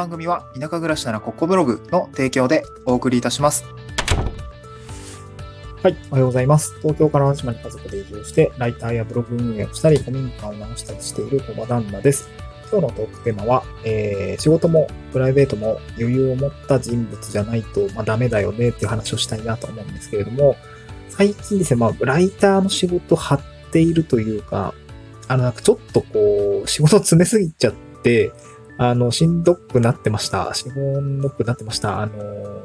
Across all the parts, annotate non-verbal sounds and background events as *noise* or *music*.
番組は田舎暮らしならここブログの提供でお送りいたします。はい、おはようございます。東京から島に家族で移住して、ライターやブログ運営をしたり、古民家を直したりしている小場旦那です。今日のトークテーマは、えー、仕事もプライベートも余裕を持った人物じゃないと、まあ、ダメだよねっていう話をしたいなと思うんですけれども、最近ですね、まあ、ライターの仕事張っているというか、あの、なんかちょっとこう、仕事詰めすぎちゃって、あの、しんどくなってました。しんどくなってました。あの、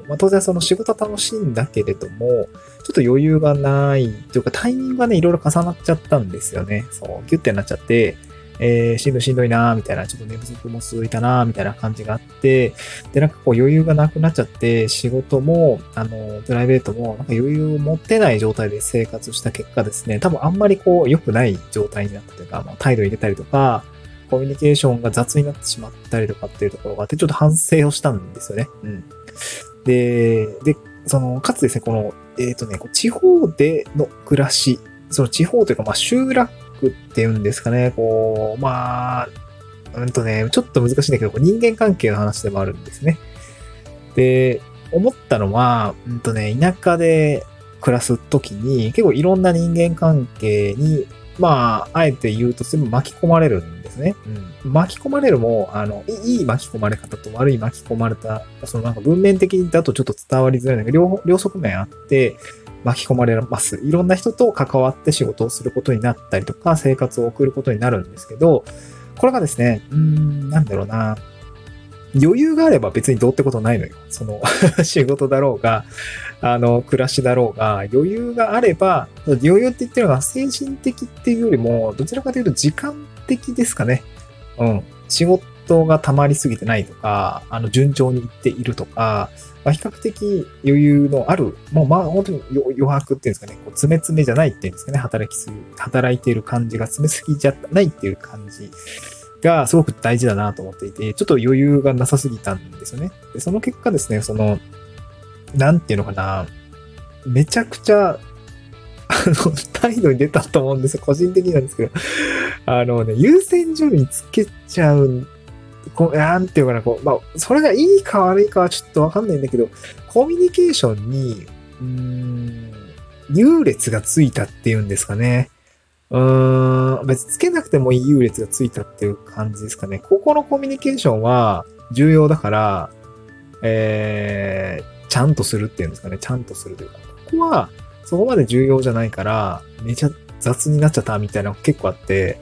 まあ、当然その仕事楽しいんだけれども、ちょっと余裕がないというかタイミングがね、いろいろ重なっちゃったんですよね。そう、ギュッてなっちゃって、えー、しんどいしんどいなーみたいな、ちょっと寝不足も続いたなーみたいな感じがあって、で、なんかこう余裕がなくなっちゃって、仕事も、あの、プライベートも、なんか余裕を持ってない状態で生活した結果ですね、多分あんまりこう良くない状態になったというか、まあ、態度入れたりとか、コミュニケーションが雑になってしまったりとかっていうところがあって、ちょっと反省をしたんですよね。うん。で、で、その、かつですね、この、えっ、ー、とね、地方での暮らし、その地方というか、まあ、集落っていうんですかね、こう、まあ、うんとね、ちょっと難しいんだけど、人間関係の話でもあるんですね。で、思ったのは、うんとね、田舎で暮らすときに、結構いろんな人間関係に、まあ、あえて言うと全部巻き込まれるんですね。うん。巻き込まれるも、あの、いい巻き込まれ方と悪い巻き込まれた、そのなんか文面的だとちょっと伝わりづらいんだけど、両、両側面あって、巻き込まれます。いろんな人と関わって仕事をすることになったりとか、生活を送ることになるんですけど、これがですね、うーん、なんだろうな。余裕があれば別にどうってことないのよ。その *laughs* 仕事だろうが、あの、暮らしだろうが、余裕があれば、余裕って言ってるのは精神的っていうよりも、どちらかというと時間的ですかね。うん。仕事が溜まりすぎてないとか、あの、順調にいっているとか、まあ、比較的余裕のある、もうまあ本当に余白っていうんですかね、こう詰め詰めじゃないっていうんですかね、働きすぎ、働いている感じが詰めすぎじゃないっていう感じがすごく大事だなと思っていて、ちょっと余裕がなさすぎたんですよね。で、その結果ですね、その、なんていうのかな、めちゃくちゃ、あの、*laughs* 態度に出たと思うんですよ。個人的なんですけど。あのね、優先順位つけちゃうこう、なんていうかな、こう、まあ、それがいいか悪いかはちょっとわかんないんだけど、コミュニケーションに、うーん、優劣がついたっていうんですかね。うーん、別につけなくてもいい優劣がついたっていう感じですかね。ここのコミュニケーションは重要だから、えー、ちゃんとするっていうんですかね。ちゃんとするというか。ここは、そこまで重要じゃないから、めちゃ雑になっちゃったみたいなのが結構あって、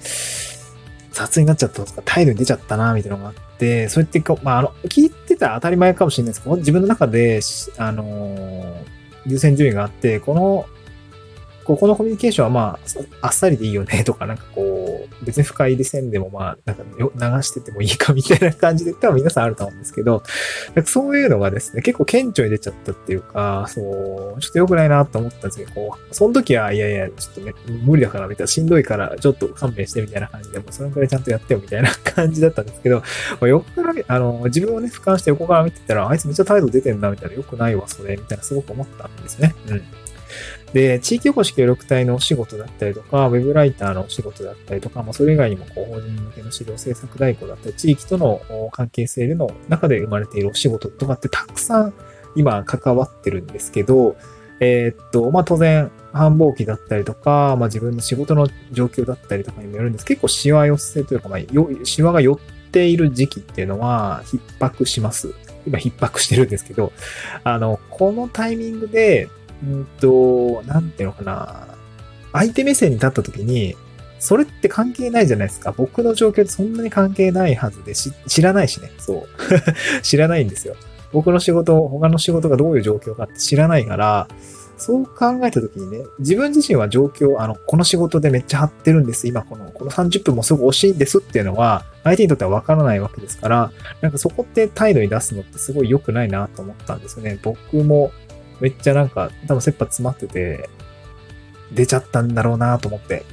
雑になっちゃったとか、態度に出ちゃったな、みたいなのがあって、そうやってまあ、あの、聞いてたら当たり前かもしれないですけど、自分の中で、あのー、優先順位があって、このここのコミュニケーションはまあ、あっさりでいいよねとか、なんかこう、別に深入りせんでもまあ、なんか流しててもいいかみたいな感じで多分皆さんあると思うんですけど、なんかそういうのがですね、結構顕著に出ちゃったっていうか、そう、ちょっと良くないなと思ったんですけど、こう、その時は、いやいや、ちょっとね、無理だからみたいな、しんどいからちょっと勘弁してみたいな感じで、もうそのくらいちゃんとやってよみたいな感じだったんですけど、まあ、横から、あの、自分をね、俯瞰して横から見てたら、あいつめっちゃ態度出てんな、みたいな、良くないわ、それ、みたいなすごく思ったんですね。うん。で、地域おこし協力隊のお仕事だったりとか、ウェブライターのお仕事だったりとか、まあ、それ以外にも、こう、法人向けの資料制作代行だったり、地域との関係性での中で生まれているお仕事とかってたくさん今関わってるんですけど、えー、っと、まあ、当然、繁忙期だったりとか、まあ、自分の仕事の状況だったりとかにもよるんです。結構シワ寄せというか、まあ、シワが寄っている時期っていうのは逼迫します。今逼迫してるんですけど、あの、このタイミングで、うんと、なんていうのかな。相手目線に立った時に、それって関係ないじゃないですか。僕の状況ってそんなに関係ないはずでし、知らないしね。そう。*laughs* 知らないんですよ。僕の仕事、他の仕事がどういう状況かって知らないから、そう考えた時にね、自分自身は状況、あの、この仕事でめっちゃ張ってるんです。今この、この30分もすぐ惜しいんですっていうのは、相手にとってはわからないわけですから、なんかそこって態度に出すのってすごい良くないなと思ったんですよね。僕もめっちゃなんか、多分切羽詰まってて、出ちゃったんだろうなと思って、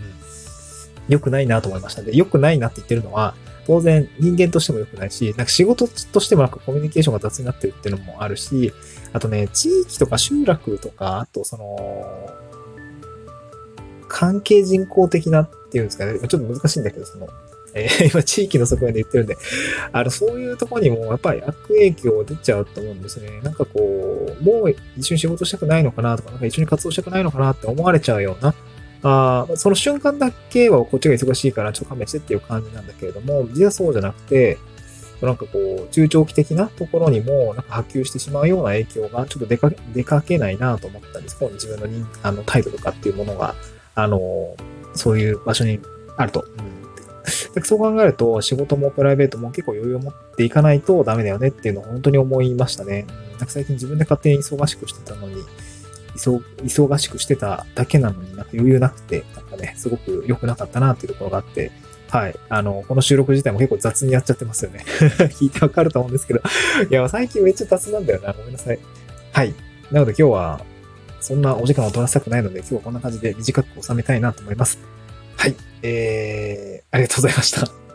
良くないなと思いました。で、良くないなって言ってるのは、当然人間としても良くないし、なんか仕事としてもなんかコミュニケーションが雑になってるっていうのもあるし、あとね、地域とか集落とか、あとその、関係人口的なっていうんですかね、ちょっと難しいんだけど、その、えー、*laughs* 今地域の側面で言ってるんで、あの、そういうところにもやっぱり悪影響出ちゃうと思うんですね。なんかこう、もう一緒に仕事したくないのかなとか、なんか一緒に活動したくないのかなって思われちゃうような、あその瞬間だけはこっちが忙しいからちょっと勘弁してっていう感じなんだけれども、実はそうじゃなくて、なんかこう、中長期的なところにも、なんか波及してしまうような影響が、ちょっと出か出かけないなと思ったんです。この自分のにあの態度とかっていうものが、あの、そういう場所にあると。うん、そう考えると、仕事もプライベートも結構余裕を持っていかないとダメだよねっていうのを本当に思いましたね。なんか最近自分で勝手に忙しくしてたのに、忙しくしてただけなのになんか余裕なくて、なんかね、すごく良くなかったなっていうところがあって、はい。あの、この収録自体も結構雑にやっちゃってますよね。*laughs* 聞いてわかると思うんですけど。いや、最近めっちゃ雑なんだよな。ごめんなさい。はい。なので今日は、そんなお時間を取らせたくないので、今日はこんな感じで短く収めたいなと思います。はい。えー、ありがとうございました。